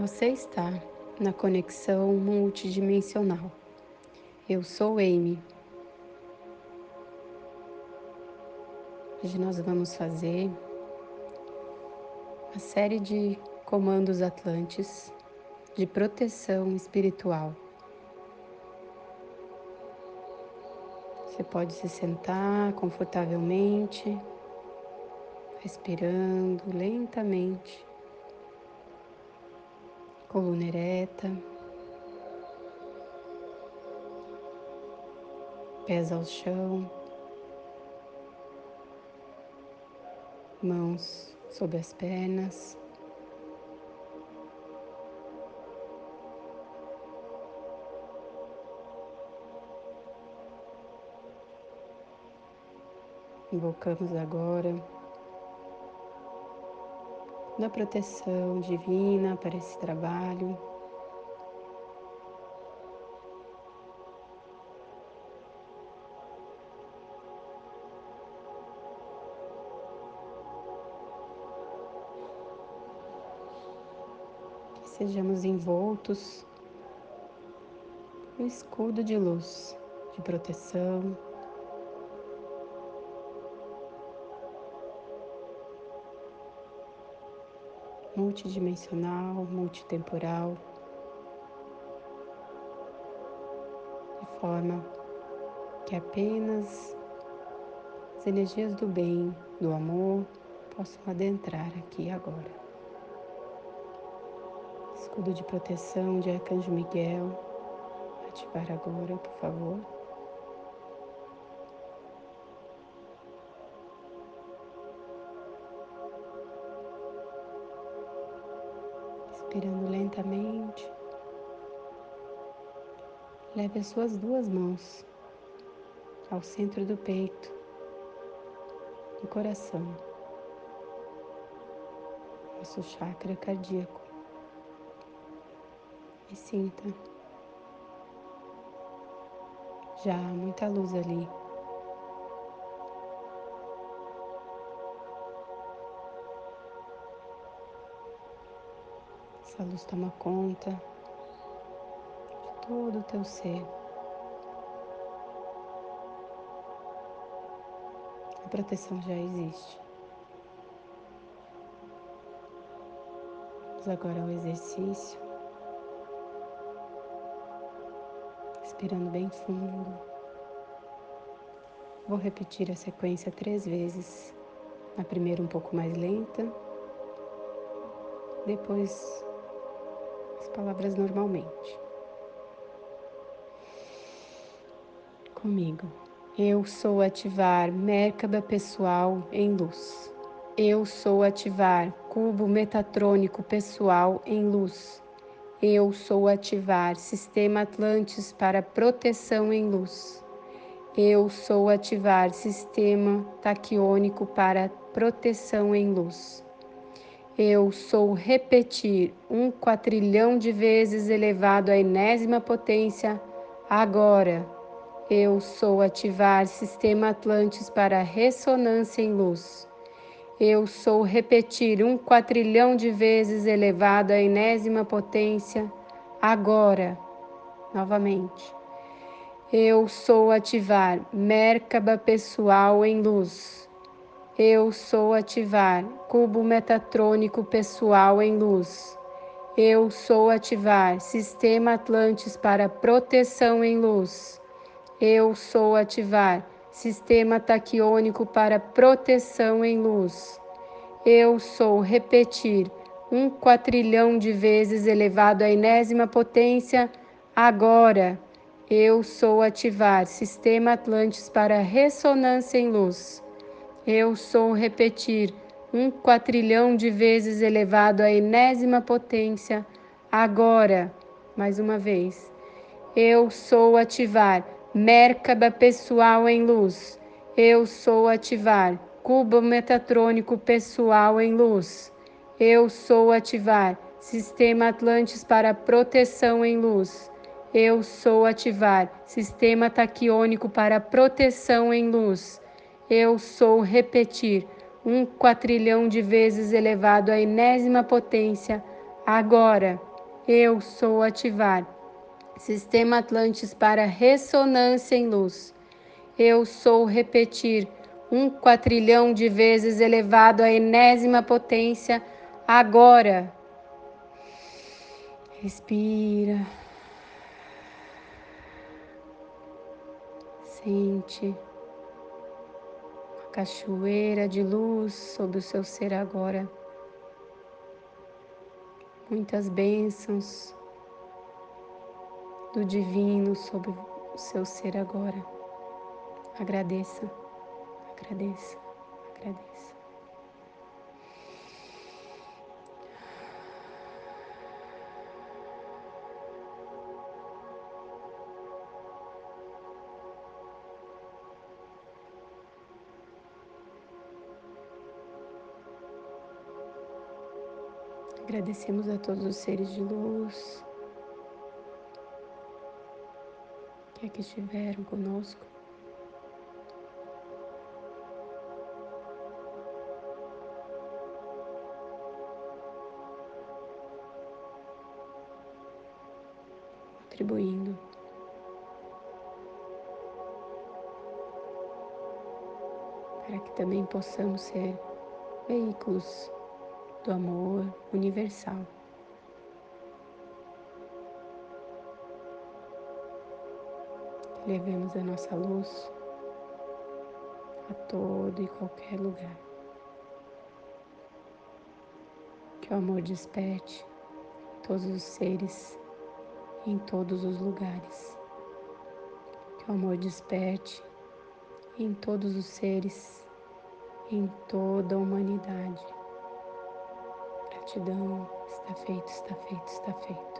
Você está na conexão multidimensional. Eu sou Amy. Hoje nós vamos fazer uma série de comandos atlantes de proteção espiritual. Você pode se sentar confortavelmente, respirando lentamente coluna ereta, pés ao chão, mãos sobre as pernas. Invocamos agora da proteção divina para esse trabalho. Que sejamos envoltos no escudo de luz, de proteção. Multidimensional, multitemporal, de forma que apenas as energias do bem, do amor, possam adentrar aqui agora. Escudo de proteção de Arcanjo Miguel, ativar agora, por favor. Respirando lentamente. Leve as suas duas mãos ao centro do peito, do coração, nosso chakra cardíaco. E sinta. Já há muita luz ali. Essa luz toma conta de todo o teu ser. A proteção já existe. Vamos agora ao exercício. Respirando bem fundo. Vou repetir a sequência três vezes. Na primeira, um pouco mais lenta. Depois, palavras normalmente. Comigo. Eu sou ativar Merkaba pessoal em luz. Eu sou ativar cubo metatrônico pessoal em luz. Eu sou ativar sistema Atlantis para proteção em luz. Eu sou ativar sistema taquiônico para proteção em luz. Eu sou repetir um quatrilhão de vezes elevado à enésima potência agora. Eu sou ativar sistema Atlantis para ressonância em luz. Eu sou repetir um quatrilhão de vezes elevado à enésima potência agora. Novamente. Eu sou ativar Merkaba pessoal em luz. Eu sou ativar cubo metatrônico pessoal em luz. Eu sou ativar sistema Atlantis para proteção em luz. Eu sou ativar sistema taquiônico para proteção em luz. Eu sou repetir um quatrilhão de vezes elevado à enésima potência agora. Eu sou ativar sistema Atlantis para ressonância em luz. Eu sou repetir um quatrilhão de vezes elevado à enésima potência, agora, mais uma vez. Eu sou ativar Merkaba pessoal em luz. Eu sou ativar cubo metatrônico pessoal em luz. Eu sou ativar sistema Atlantis para proteção em luz. Eu sou ativar sistema taquiônico para proteção em luz eu sou repetir um quatrilhão de vezes elevado à enésima potência, agora, Eu sou ativar. Sistema Atlantis para ressonância em luz. Eu sou repetir um quatrilhão de vezes elevado à enésima potência agora. Respira. Sente cachoeira de luz sobre o seu ser agora. Muitas bênçãos do divino sobre o seu ser agora. Agradeça, agradeça, agradeça. Agradecemos a todos os seres de luz que aqui estiveram conosco. Contribuindo. Para que também possamos ser veículos do amor universal. Levemos a nossa luz a todo e qualquer lugar. Que o amor desperte todos os seres em todos os lugares. Que o amor desperte em todos os seres, em toda a humanidade. Gratidão, está feito, está feito, está feito.